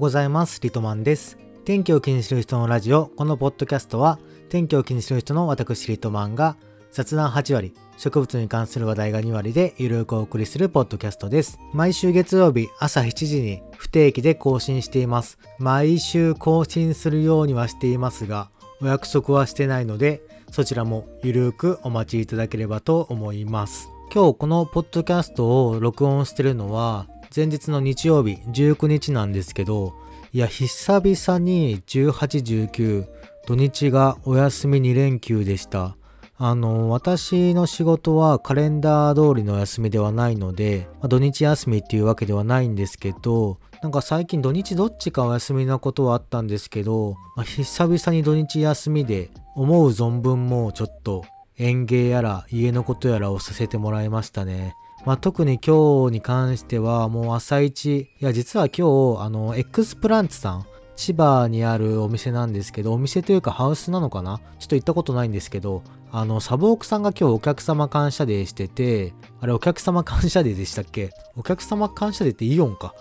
ございます。リトマンです。天気を気にする人のラジオ、このポッドキャストは、天気を気にする人の私リトマンが、雑談8割、植物に関する話題が2割でゆるくお送りするポッドキャストです。毎週月曜日朝7時に不定期で更新しています。毎週更新するようにはしていますが、お約束はしてないので、そちらもゆるくお待ちいただければと思います。今日このポッドキャストを録音してるのは前日の日曜日19日なんですけど、いや、久々に18、19、土日がお休み2連休でした。あの、私の仕事はカレンダー通りの休みではないので、まあ、土日休みっていうわけではないんですけど、なんか最近土日どっちかお休みなことはあったんですけど、まあ、久々に土日休みで思う存分もうちょっと園芸やら家のことやらをさせてもらいましたね。まあ、特に今日に関してはもう朝一、いや実は今日、あの、X プランツさん、千葉にあるお店なんですけど、お店というかハウスなのかな？ちょっと行ったことないんですけど、あの、サボークさんが今日お客様感謝デーしてて、あれお客様感謝デーでしたっけ？お客様感謝デーってイオンか。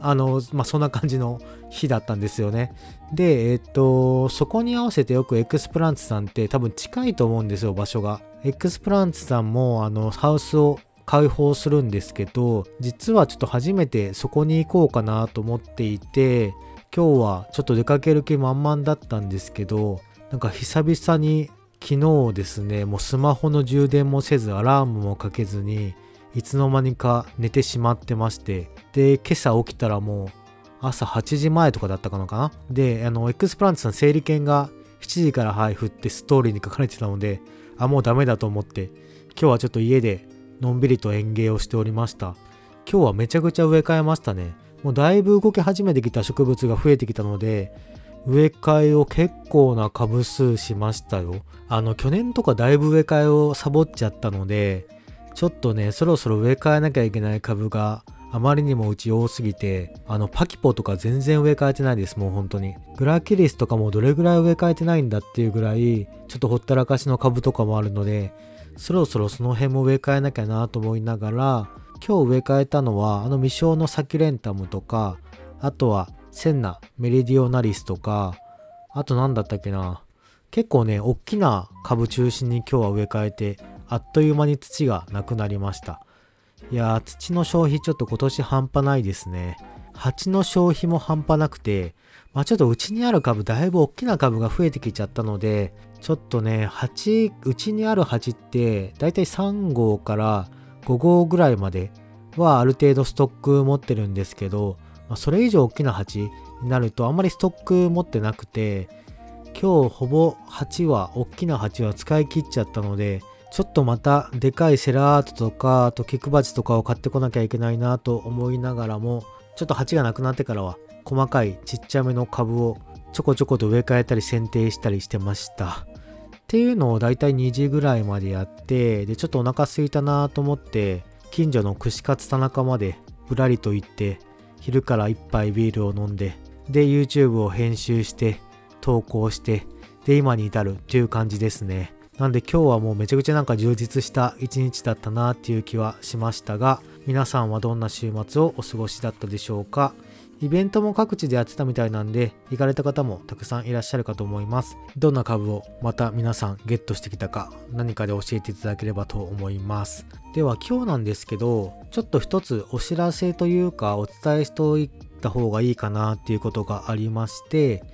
あの、まあ、そんな感じの日だったんですよね。で、えっと、そこに合わせてよく X プランツさんって多分近いと思うんですよ、場所が。X プランツさんもあの、ハウスを開放するんですけど実はちょっと初めてそこに行こうかなと思っていて今日はちょっと出かける気満々だったんですけどなんか久々に昨日ですねもうスマホの充電もせずアラームもかけずにいつの間にか寝てしまってましてで今朝起きたらもう朝8時前とかだったかのかなであの X プランツさん整理券が7時から配布ってストーリーに書かれてたのであもうダメだと思って今日はちょっと家でのんびりと園芸をしておりました。今日はめちゃくちゃ植え替えましたね。もうだいぶ動き始めてきた植物が増えてきたので、植え替えを結構な株数しましたよ。あの、去年とかだいぶ植え替えをサボっちゃったので、ちょっとね、そろそろ植え替えなきゃいけない株があまりにもうち多すぎて、あの、パキポとか全然植え替えてないです、もう本当に。グラキリスとかもどれぐらい植え替えてないんだっていうぐらい、ちょっとほったらかしの株とかもあるので、そろそろその辺も植え替えなきゃなと思いながら今日植え替えたのはあの未生のサキュレンタムとかあとはセンナメリディオナリスとかあと何だったっけな結構ね大きな株中心に今日は植え替えてあっという間に土がなくなりました。いやー土の消費ちょっと今年半端ないですね。蜂の消費も半端なくてまあちょっとうちにある株だいぶ大きな株が増えてきちゃったのでちょっとね、鉢、うちにある鉢って、だいたい3号から5号ぐらいまではある程度ストック持ってるんですけど、まあ、それ以上大きな鉢になるとあんまりストック持ってなくて、今日ほぼ鉢は、大きな鉢は使い切っちゃったので、ちょっとまたでかいセラートとか、あとキクバチとかを買ってこなきゃいけないなと思いながらも、ちょっと鉢がなくなってからは細かいちっちゃめの株をちょこちょこと植え替えたり剪定したりしてました。っていうのをだいたい2時ぐらいまでやってでちょっとお腹すいたなと思って近所の串カツ田中までぶらりと行って昼から1杯ビールを飲んでで YouTube を編集して投稿してで今に至るっていう感じですね。なんで今日はもうめちゃくちゃなんか充実した一日だったなっていう気はしましたが皆さんはどんな週末をお過ごしだったでしょうか？イベントも各地でやってたみたいなんで、行かれた方もたくさんいらっしゃるかと思います。どんな株をまた皆さんゲットしてきたか、何かで教えていただければと思います。では今日なんですけど、ちょっと一つお知らせというかお伝えしておいた方がいいかなっていうことがありまして、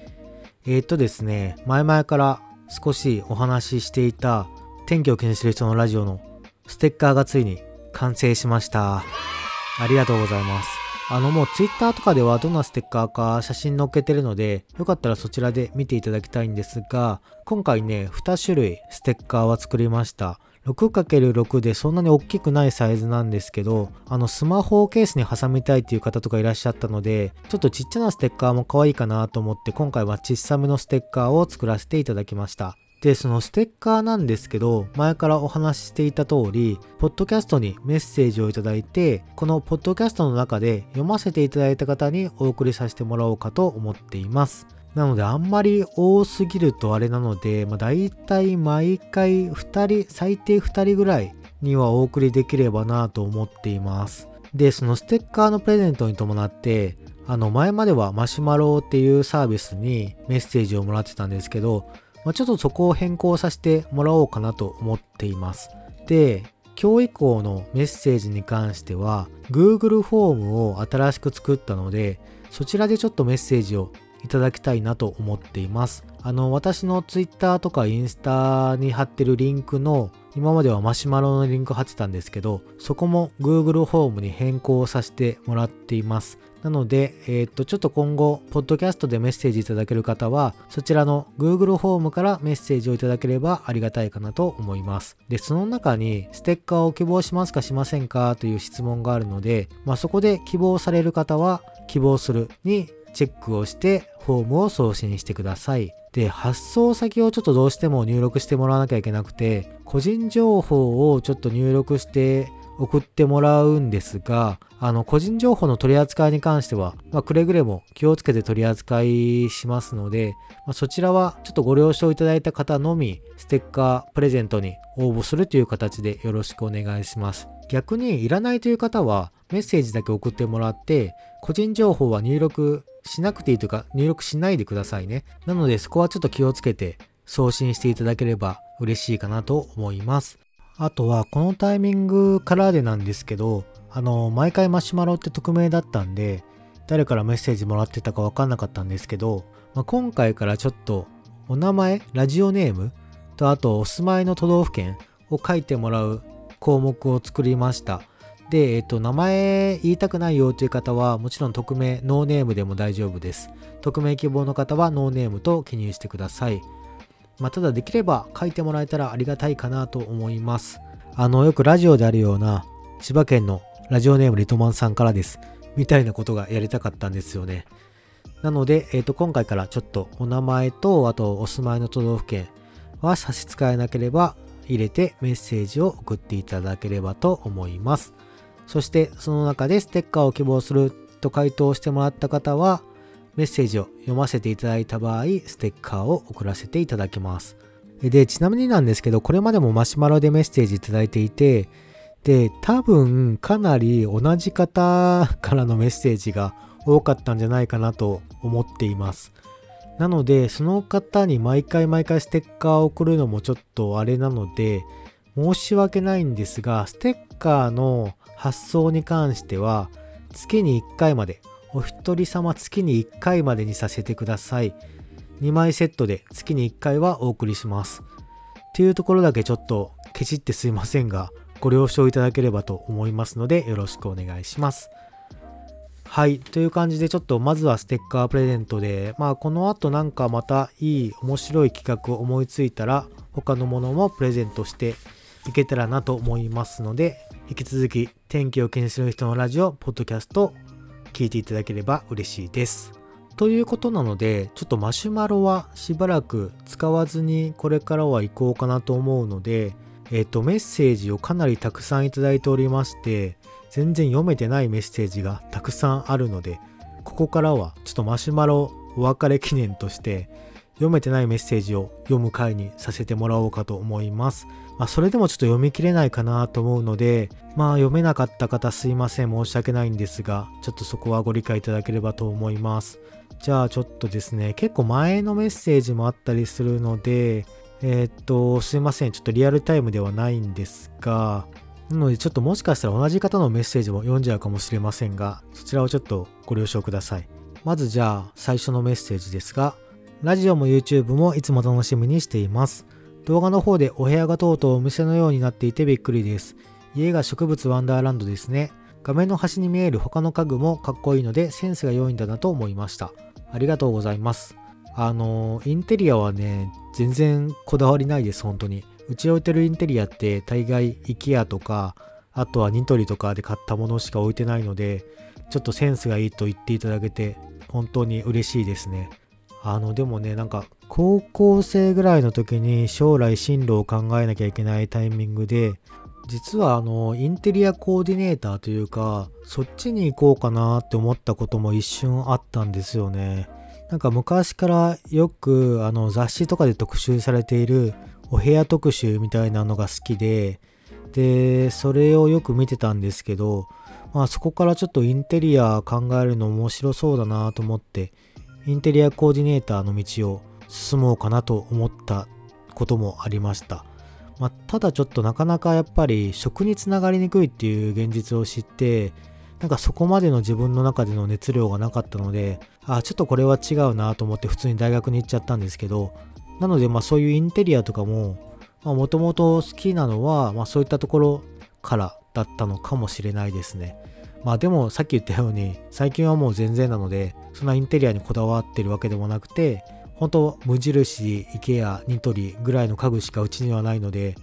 えー、っとですね、前々から少しお話ししていた天気を気にする人のラジオのステッカーがついに完成しました。ありがとうございます。あのもう Twitter とかではどんなステッカーか写真載っけてるので、よかったらそちらで見ていただきたいんですが、今回ね、2種類ステッカーは作りました。6×6 でそんなに大きくないサイズなんですけど、あのスマホをケースに挟みたいっていう方とかいらっしゃったので、ちょっとちっちゃなステッカーも可愛いかなと思って今回は小さめのステッカーを作らせていただきました。で、そのステッカーなんですけど、前からお話ししていた通り、ポッドキャストにメッセージをいただいて、このポッドキャストの中で読ませていただいた方にお送りさせてもらおうかと思っています。なので、あんまり多すぎるとあれなので、まあ、大体毎回2人、最低2人ぐらいにはお送りできればなと思っています。で、そのステッカーのプレゼントに伴って、あの前まではマシュマロっていうサービスにメッセージをもらってたんですけど、まあ、ちょっとそこを変更させてもらおうかなと思っています。で、今日以降のメッセージに関しては Google フォームを新しく作ったのでそちらでちょっとメッセージをいただきたいなと思っています。あの、私の Twitter とかインスタに貼ってるリンクの今まではマシュマロのリンク貼ってたんですけど、そこも Google フォームに変更させてもらっています。なので、えー、っと、ちょっと今後、ポッドキャストでメッセージいただける方は、そちらの Google フォームからメッセージをいただければありがたいかなと思います。で、その中に、ステッカーを希望しますかしませんかという質問があるので、まあ、そこで希望される方は、希望するにチェックをしてフォームを送信してください。で、発送先をちょっとどうしても入力してもらわなきゃいけなくて、個人情報をちょっと入力して送ってもらうんですが、あの、個人情報の取り扱いに関しては、まあ、くれぐれも気をつけて取り扱いしますので、まあ、そちらはちょっとご了承いただいた方のみ、ステッカープレゼントに応募するという形でよろしくお願いします。逆にいらないという方は、メッセージだけ送ってもらって、個人情報は入力しなくていいというか、入力しないでくださいね。なので、そこはちょっと気をつけて送信していただければ嬉しいかなと思います。あとは、このタイミングからでなんですけど、あの、毎回マシュマロって匿名だったんで、誰からメッセージもらってたかわかんなかったんですけど、まあ、今回からちょっと、お名前、ラジオネームと、あと、お住まいの都道府県を書いてもらう項目を作りました。で、えっと、名前言いたくないよという方は、もちろん匿名、ノーネームでも大丈夫です。匿名希望の方はノーネームと記入してください。まあ、ただできれば書いてもらえたらありがたいかなと思います。あの、よくラジオであるような、千葉県のラジオネームリトマンさんからです。みたいなことがやりたかったんですよね。なので、えっ、と、今回からちょっとお名前と、あとお住まいの都道府県は差し支えなければ入れてメッセージを送っていただければと思います。そしてその中でステッカーを希望すると回答してもらった方は、メッセージを読ませていただいた場合、ステッカーを送らせていただきます。で、ちなみになんですけど、これまでもマシュマロでメッセージいただいていて、で、多分かなり同じ方からのメッセージが多かったんじゃないかなと思っています。なので、その方に毎回毎回ステッカーを送るのもちょっとあれなので、申し訳ないんですが、ステッカーの発送に関しては月に1回までお一人様月に1回までにさせてください。2枚セットで月に1回はお送りします。っていうところだけちょっとケチってすいませんがご了承いただければと思いますのでよろしくお願いします。はいという感じでちょっとまずはステッカープレゼントでまあこの後なんかまたいい面白い企画を思いついたら他のものもプレゼントしていけたらなと思いますので引き続き天気を気にする人のラジオ、ポッドキャスト聞いていただければ嬉しいです。ということなので、ちょっとマシュマロはしばらく使わずにこれからは行こうかなと思うので、えっ、ー、と、メッセージをかなりたくさんいただいておりまして、全然読めてないメッセージがたくさんあるので、ここからはちょっとマシュマロお別れ記念として、読めてないメッセージを読む回にさせてもらおうかと思います。まあ、それでもちょっと読み切れないかなと思うので、まあ読めなかった方すいません、申し訳ないんですが、ちょっとそこはご理解いただければと思います。じゃあちょっとですね、結構前のメッセージもあったりするので、えー、っと、すいません、ちょっとリアルタイムではないんですが、なのでちょっともしかしたら同じ方のメッセージも読んじゃうかもしれませんが、そちらをちょっとご了承ください。まずじゃあ最初のメッセージですが、ラジオも YouTube もいつも楽しみにしています。動画の方でお部屋がとうとうお店のようになっていてびっくりです。家が植物ワンダーランドですね。画面の端に見える他の家具もかっこいいのでセンスが良いんだなと思いました。ありがとうございます。あの、インテリアはね、全然こだわりないです、本当に。うち置いてるインテリアって大概 IKEA とか、あとはニトリとかで買ったものしか置いてないので、ちょっとセンスがいいと言っていただけて、本当に嬉しいですね。あのでもねなんか高校生ぐらいの時に将来進路を考えなきゃいけないタイミングで実はあのインテリアコーディネーターというかそっちに行こうかなって思ったことも一瞬あったんですよねなんか昔からよくあの雑誌とかで特集されているお部屋特集みたいなのが好きででそれをよく見てたんですけどまあそこからちょっとインテリア考えるの面白そうだなと思って、インテリアコーディネーターの道を進もうかなと思ったこともありました。まあ、ただちょっとなかなかやっぱり食につながりにくいっていう現実を知って、なんかそこまでの自分の中での熱量がなかったので、あ、ちょっとこれは違うなと思って普通に大学に行っちゃったんですけど、なのでまあそういうインテリアとかも、もともと好きなのは、まあそういったところからだったのかもしれないですね。まあでもさっき言ったように最近はもう全然なのでそんなインテリアにこだわってるわけでもなくて本当無印、IKEA、ニトリぐらいの家具しかうちにはないので、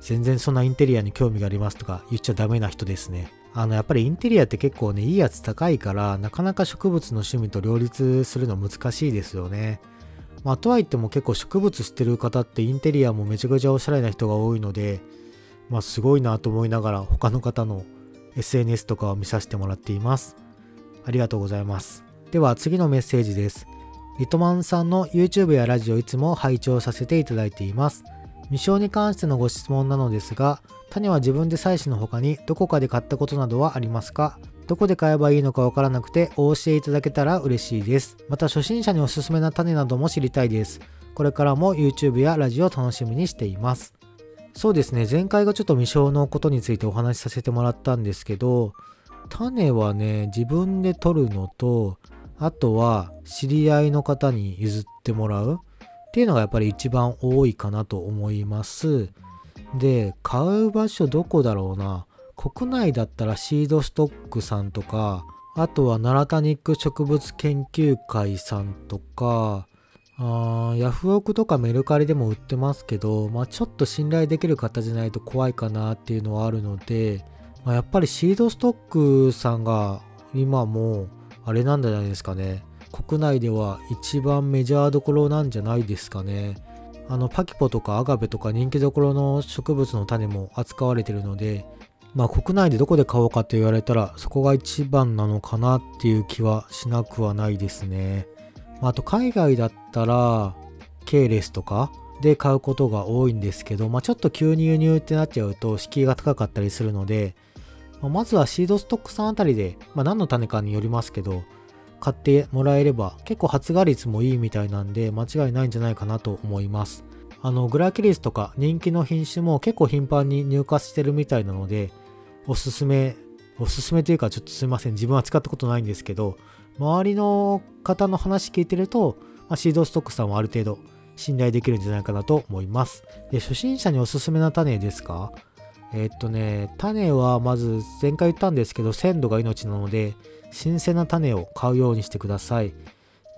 全然そんなインテリアに興味がありますとか言っちゃダメな人ですね。あの、やっぱりインテリアって結構ね、いいやつ高いから、なかなか植物の趣味と両立するの難しいですよね。まあ、とはいっても結構植物知ってる方ってインテリアもめちゃくちゃおしゃれな人が多いので、まあ、すごいなと思いながら他の方の SNS とかを見させてもらっています。ありがとうございます。では次のメッセージです。リトマンさんの YouTube やラジオいつも拝聴させていただいています。未生に関してのご質問なのですが、種は自分で採取の他にどこかで買ったことなどはありますか？どこで買えばいいのかわからなくてお教えいただけたら嬉しいです。また初心者におすすめな種なども知りたいです。これからも YouTube やラジオを楽しみにしています。そうですね、前回がちょっと未生のことについてお話しさせてもらったんですけど、種はね、自分で取るのと、あとは知り合いの方に譲ってもらうっていうのがやっぱり一番多いかなと思います。で、買う場所どこだろうな。国内だったらシードストックさんとか、あとは奈良タニック植物研究会さんとか、ヤフオクとかメルカリでも売ってますけど、まあ、ちょっと信頼できる方じゃないと怖いかなっていうのはあるので、まあ、やっぱりシードストックさんが今もあれなんじゃないですかね。国内では一番メジャーどころなんじゃないですかね。あの、パキポとかアガベとか人気どころの植物の種も扱われてるので、まあ国内でどこで買おうかって言われたらそこが一番なのかなっていう気はしなくはないですね。あ、あと海外だったら、ケーレスとかで買うことが多いんですけど、まあちょっと急に輸入ってなっちゃうと敷居が高かったりするので、まずはシードストックさんあたりで、まあ、何の種かによりますけど、買ってもらえれば結構発芽率もいいみたいなんで間違いないんじゃないかなと思います。あの、グラキリスとか人気の品種も結構頻繁に入荷してるみたいなので、おすすめ、おすすめというかちょっとすいません。自分は使ったことないんですけど、周りの方の話聞いてると、まあ、シードストックさんはある程度信頼できるんじゃないかなと思います。で、初心者におすすめな種ですか？え、っとね、種はまず前回言ったんですけど、鮮度が命なので、新鮮な種を買うようにしてください。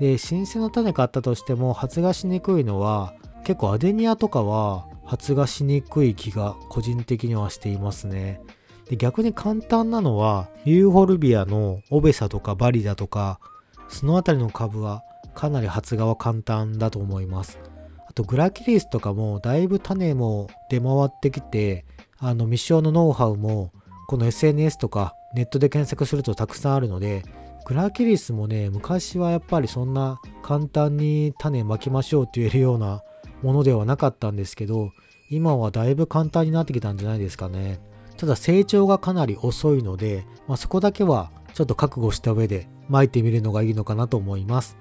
で、新鮮な種買ったとしても発芽しにくいのは、結構アデニアとかは発芽しにくい気が個人的にはしていますね。で逆に簡単なのは、ユーフォルビアのオベサとかバリダとか、そのあたりの株はかなり発芽は簡単だと思います。あとグラキリスとかもだいぶ種も出回ってきて、あの未使用のノウハウもこの SNS とかネットで検索するとたくさんあるのでグラキリスもね昔はやっぱりそんな簡単に種まきましょうって言えるようなものではなかったんですけど今はだいぶ簡単になってきたんじゃないですかねただ成長がかなり遅いので、まあ、そこだけはちょっと覚悟した上で撒いてみるのがいいのかなと思います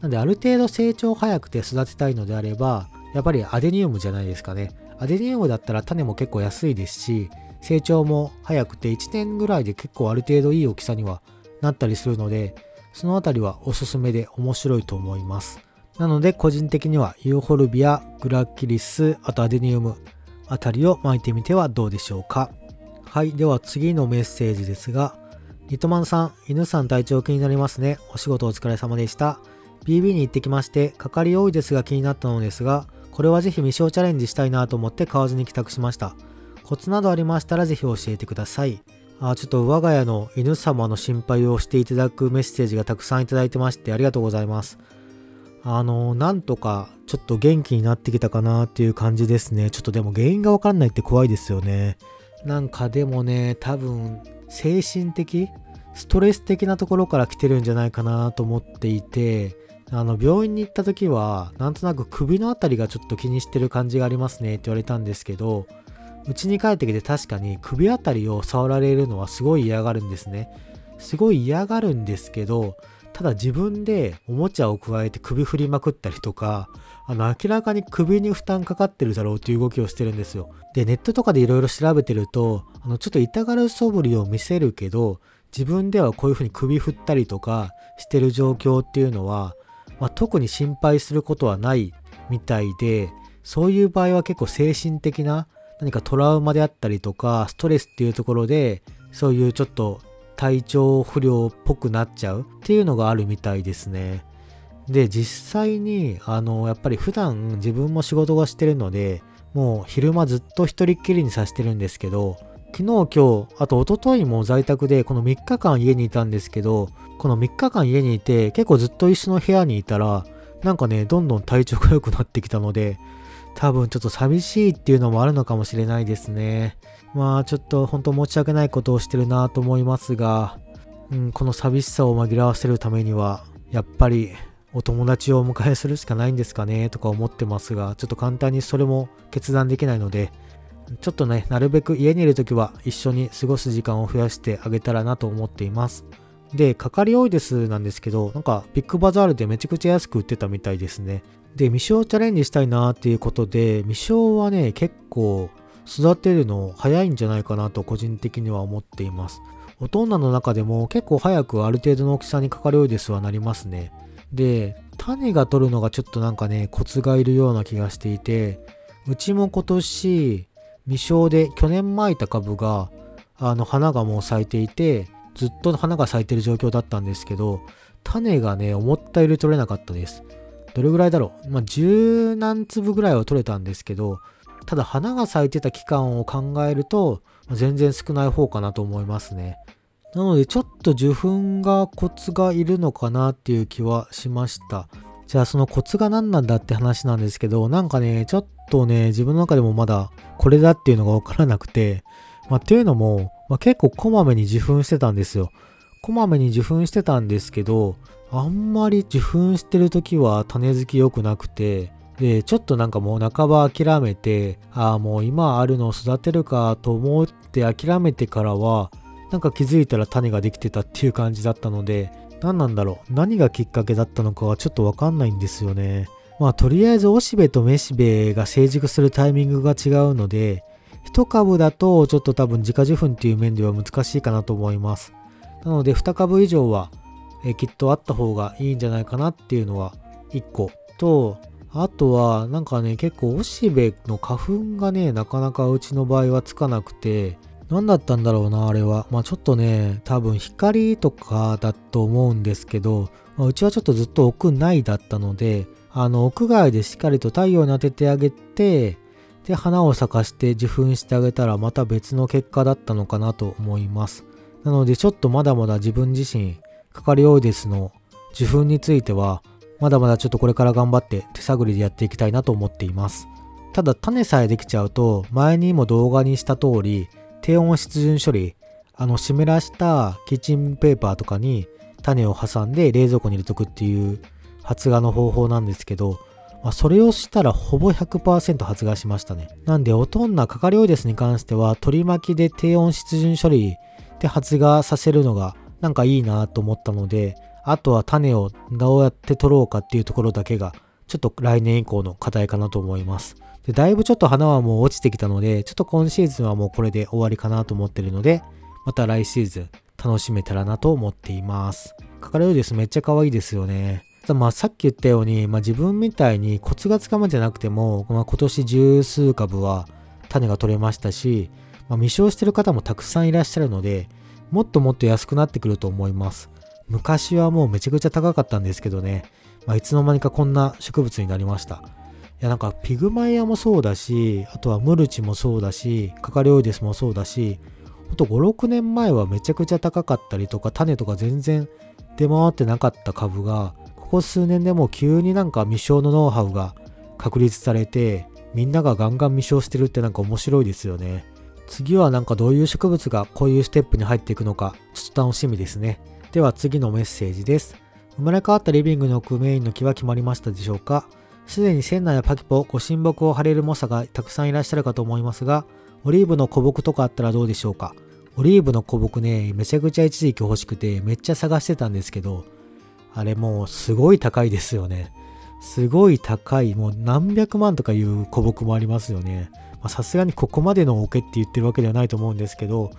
なのである程度成長早くて育てたいのであればやっぱりアデニウムじゃないですかねアデニウムだったら種も結構安いですし、成長も早くて1年ぐらいで結構ある程度いい大きさにはなったりするので、そのあたりはおすすめで面白いと思います。なので個人的にはユーホルビア、グラキリス、あとアデニウムあたりを巻いてみてはどうでしょうか。はい、では次のメッセージですが、リトマンさん、犬さん体調気になりますね。お仕事お疲れ様でした。BB に行ってきまして、かかり多いですが気になったのですが、これはぜひ未生チャレンジしたいなと思って買わずに帰宅しました。コツなどありましたらぜひ教えてください。あちょっと我が家の犬様の心配をしていただくメッセージがたくさんいただいてましてありがとうございます。あの、なんとかちょっと元気になってきたかなっていう感じですね。ちょっとでも原因がわかんないって怖いですよね。なんかでもね、多分精神的ストレス的なところから来てるんじゃないかなと思っていて、あの、病院に行った時は、なんとなく首のあたりがちょっと気にしてる感じがありますねって言われたんですけど、家に帰ってきて確かに首あたりを触られるのはすごい嫌がるんですね。すごい嫌がるんですけど、ただ自分でおもちゃを加えて首振りまくったりとか、あの明らかに首に負担かかってるだろうっていう動きをしてるんですよ。で、ネットとかでいろいろ調べてると、あのちょっと痛がる素振りを見せるけど、自分ではこういうふうに首振ったりとかしてる状況っていうのは、まあ、特に心配することはないみたいで、そういう場合は結構精神的な何かトラウマであったりとか、ストレスっていうところで、そういうちょっと体調不良っぽくなっちゃうっていうのがあるみたいですね。で、実際に、あの、やっぱり普段自分も仕事がしてるので、もう昼間ずっと一人っきりにさせてるんですけど、昨日今日、あと一昨日も在宅でこの3日間家にいたんですけど、この3日間家にいて結構ずっと一緒の部屋にいたら、なんかね、どんどん体調が良くなってきたので、多分ちょっと寂しいっていうのもあるのかもしれないですね。まあちょっと本当申し訳ないことをしてるなと思いますが、うん、この寂しさを紛らわせるためには、やっぱりお友達をお迎えするしかないんですかねとか思ってますが、ちょっと簡単にそれも決断できないので、ちょっとね、なるべく家にいるときは一緒に過ごす時間を増やしてあげたらなと思っています。で、かかりオイデスなんですけど、なんかビッグバザールでめちゃくちゃ安く売ってたみたいですね。で、未生チャレンジしたいなっていうことで、未生はね、結構育てるの早いんじゃないかなと個人的には思っています。大人の中でも結構早くある程度の大きさにかかるようですはなりますね。で、種が取るのがちょっとなんかね、コツがいるような気がしていて、うちも今年、未生で去年まいた株が、あの花がもう咲いていて、ずっと花が咲いてる状況だったんですけど、種がね、思ったより取れなかったです。どれぐらいだろう？まあ、十何粒ぐらいは取れたんですけど、ただ花が咲いてた期間を考えると、全然少ない方かなと思いますね。なのでちょっと受粉がコツがいるのかなっていう気はしました。じゃあそのコツが何なんだって話なんですけど、なんかね、ちょっとね、自分の中でもまだこれだっていうのがわからなくて、まあ、っていうのも、まあ、結構こまめに受粉してたんですよ。こまめに受粉してたんですけど、あんまり受粉してる時は種付き良くなくて、で、ちょっとなんかもう半ば諦めて、ああ、もう今あるのを育てるかと思って諦めてからは、なんか気づいたら種ができてたっていう感じだったので、何なんだろう？何がきっかけだったのかはちょっとわかんないんですよね。まあとりあえずおしべとめしべが成熟するタイミングが違うので、1株だとちょっと多分自家受粉っていう面では難しいかなと思います。なので2株以上はえきっとあった方がいいんじゃないかなっていうのは1個。と、あとはなんかね結構おしべの花粉がねなかなかうちの場合はつかなくて何だったんだろうなあれは。まあちょっとね多分光とかだと思うんですけど、まあ、うちはちょっとずっと屋内だったのであの屋外でしっかりと太陽に当ててあげてで花を咲かして受粉してあげたらまた別の結果だったのかなと思います。なのでちょっとまだまだ自分自身かかりオイデスの受粉についてはまだまだちょっとこれから頑張って手探りでやっていきたいなと思っています。ただ種さえできちゃうと前にも動画にした通り低温湿潤処理あの湿らしたキッチンペーパーとかに種を挟んで冷蔵庫に入れとくっていう発芽の方法なんですけど、まあ、それをしたらほぼ100%発芽しましたね。なんで、おとんなかかりオイデスに関しては、取り巻きで低温湿潤処理で発芽させるのがなんかいいなと思ったので、あとは種をどうやって取ろうかっていうところだけが、ちょっと来年以降の課題かなと思います。で、だいぶちょっと花はもう落ちてきたので、ちょっと今シーズンはもうこれで終わりかなと思ってるので、また来シーズン楽しめたらなと思っています。カカレウデスめっちゃ可愛いですよね。ただまあさっき言ったように、まあ、自分みたいにコツがつかまじゃなくても、まあ、今年十数株は種が取れましたし、まあ、未生してる方もたくさんいらっしゃるので、もっともっと安くなってくると思います。昔はもうめちゃくちゃ高かったんですけどね、まあ、いつの間にかこんな植物になりました。いやなんかピグマイアもそうだし、あとはムルチもそうだし、カカリオイデスもそうだし、ほんと5、6年前はめちゃくちゃ高かったりとか、種とか全然出回ってなかった株が、ここ数年でもう急になんか未生のノウハウが確立されて、みんながガンガン未生してるってなんか面白いですよね。次はなんかどういう植物がこういうステップに入っていくのか、ちょっと楽しみですね。では次のメッセージです。生まれ変わったリビングに置くメインの木は決まりましたでしょうか？すでに船内やパキポ、ご神木を張れる猛者がたくさんいらっしゃるかと思いますが、オリーブの古木とかあったらどうでしょうか？オリーブの古木ね、めちゃくちゃ一時期欲しくてめっちゃ探してたんですけど、あれもうすごい高いですよね。すごい高い、もう何百万とかいう古木もありますよね。さすがにここまでの桶って言ってるわけではないと思うんですけど、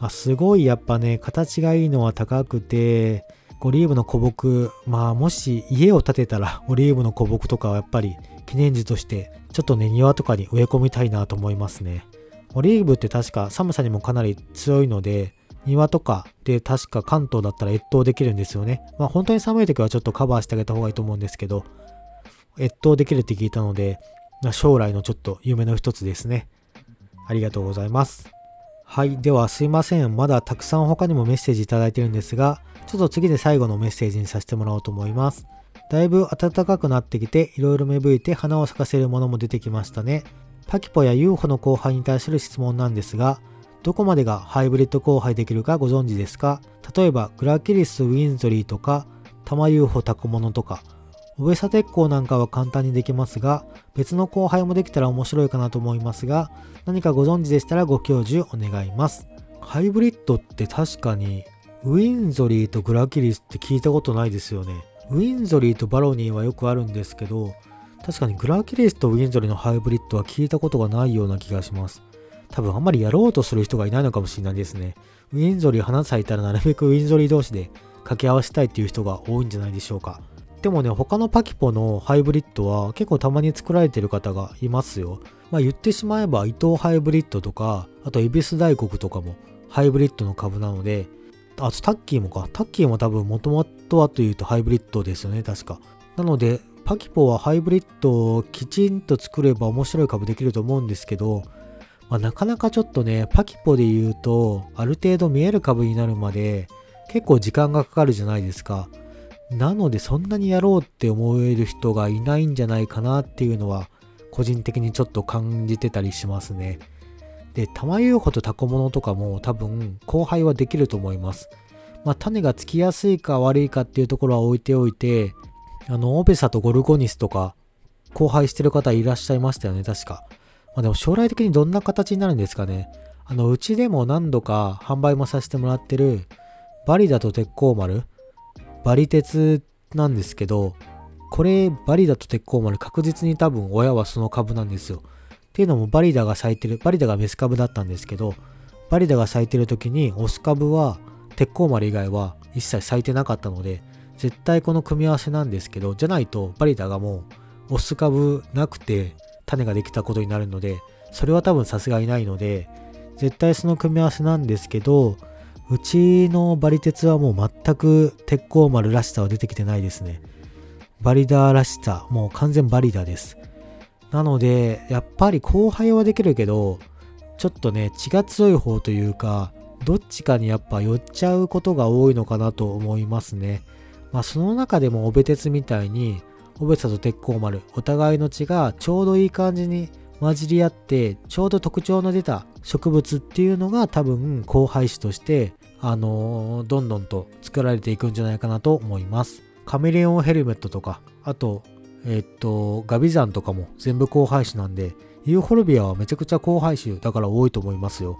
まあ、すごいやっぱね、形がいいのは高くて、オリーブの古木、まあもし家を建てたらオリーブの古木とかはやっぱり記念樹としてちょっとね庭とかに植え込みたいなと思いますね。オリーブって確か寒さにもかなり強いので、庭とかで確か関東だったら越冬できるんですよね。まあ本当に寒い時はちょっとカバーしてあげた方がいいと思うんですけど、越冬できるって聞いたので、将来のちょっと夢の一つですね。ありがとうございます。はい。ではすいません。まだたくさん他にもメッセージいただいてるんですが、ちょっと次で最後のメッセージにさせてもらおうと思います。だいぶ暖かくなってきて、いろいろ芽吹いて花を咲かせるものも出てきましたね。パキポや UFO の交配に対する質問なんですが、どこまでがハイブリッド交配できるかご存知ですか？例えば、グラキリス・ウィンゾリーとか、タマ UFO タコモノとか、オベサ鉄鋼なんかは簡単にできますが、別の交配もできたら面白いかなと思いますが、何かご存知でしたらご教授お願います。ハイブリッドって確かに、ウィンゾリーとグラキリスって聞いたことないですよね。ウィンゾリーとバロニーはよくあるんですけど、確かにグラキリスとウィンゾリーのハイブリッドは聞いたことがないような気がします。多分あんまりやろうとする人がいないのかもしれないですね。ウィンゾリー花咲いたらなるべくウィンゾリー同士で掛け合わせたいっていう人が多いんじゃないでしょうか。でもね、他のパキポのハイブリッドは結構たまに作られてる方がいますよ。まあ言ってしまえば伊藤ハイブリッドとか、あと恵比寿大黒とかもハイブリッドの株なので、あとタッキーもか。タッキーも多分もともとはというとハイブリッドですよね、確か。なので、パキポはハイブリッドをきちんと作れば面白い株できると思うんですけど、まあ、なかなかちょっとね、パキポで言うと、ある程度見える株になるまで結構時間がかかるじゃないですか。なのでそんなにやろうって思える人がいないんじゃないかなっていうのは個人的にちょっと感じてたりしますね。で、玉遊穂とタコモノとかも多分交配はできると思います。まあ種がつきやすいか悪いかっていうところは置いておいて、あの、オペサとゴルゴニスとか、交配してる方いらっしゃいましたよね、確か。まあでも将来的にどんな形になるんですかね。あの、うちでも何度か販売もさせてもらってる、バリダと鉄鋼丸、バリ鉄なんですけど、これ、バリダと鉄鋼丸確実に多分親はその株なんですよ。っていうのもバリダが咲いてる、バリダがメス株だったんですけど、バリダが咲いてる時にオス株は鉄鋼丸以外は一切咲いてなかったので、絶対この組み合わせなんですけど、じゃないとバリダがもうオス株なくて種ができたことになるので、それは多分さすがにないので、絶対その組み合わせなんですけど、うちのバリ鉄はもう全く鉄鋼丸らしさは出てきてないですね。バリダーらしさ、もう完全バリダーです。なので、やっぱり後輩はできるけど、ちょっとね、血が強い方というか、どっちかにやっぱ寄っちゃうことが多いのかなと思いますね。まあ、その中でもオベ鉄みたいに、オベサと鉄鋼丸、お互いの血がちょうどいい感じに混じり合って、ちょうど特徴の出た植物っていうのが多分交配種として、あのー、どんどんと作られていくんじゃないかなと思います。カメレオンヘルメットとか、あと、え、っと、ガビザンとかも全部交配種なんで、ユーフォルビアはめちゃくちゃ交配種だから多いと思いますよ。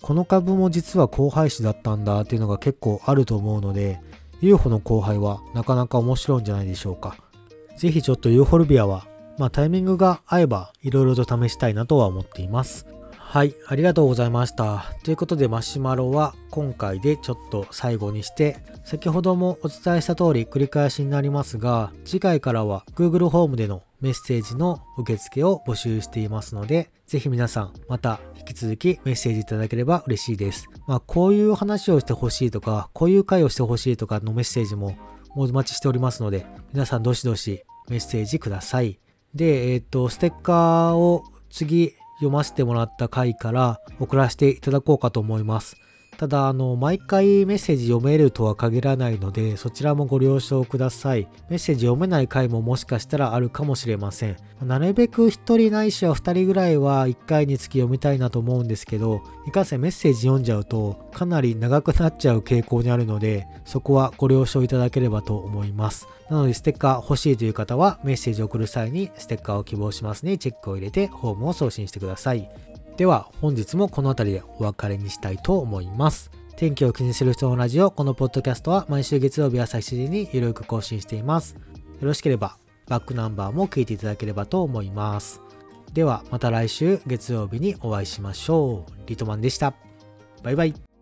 この株も実は交配種だったんだっていうのが結構あると思うので、UFO の後輩はなかなか面白いんじゃないでしょうか。ぜひちょっと UFO ルビアは、まあタイミングが合えば色々と試したいなとは思っています。はい、ありがとうございました。ということでマシュマロは今回でちょっと最後にして、先ほどもお伝えした通り繰り返しになりますが、次回からは Google ホームでのメッセージの受付を募集していますので、ぜひ皆さんまた引き続きメッセージいただければ嬉しいです。まあこういう話をしてほしいとか、こういう回をしてほしいとかのメッセージもお待ちしておりますので、皆さんどしどしメッセージください。で、えっ、ー、と、ステッカーを次読ませてもらった回から送らせていただこうかと思います。ただ、あの、毎回メッセージ読めるとは限らないので、そちらもご了承ください。メッセージ読めない回ももしかしたらあるかもしれません。なるべく1人ないしは2人ぐらいは1回につき読みたいなと思うんですけど、いかんせんメッセージ読んじゃうとかなり長くなっちゃう傾向にあるので、そこはご了承いただければと思います。なので、ステッカー欲しいという方はメッセージを送る際にステッカーを希望しますね。チェックを入れてホームを送信してください。では本日もこの辺りでお別れにしたいと思います。天気を気にする人のラジオ、このポッドキャストは毎週月曜日朝7時にゆるく更新しています。よろしければバックナンバーも聞いていただければと思います。ではまた来週月曜日にお会いしましょう。リトマンでした。バイバイ。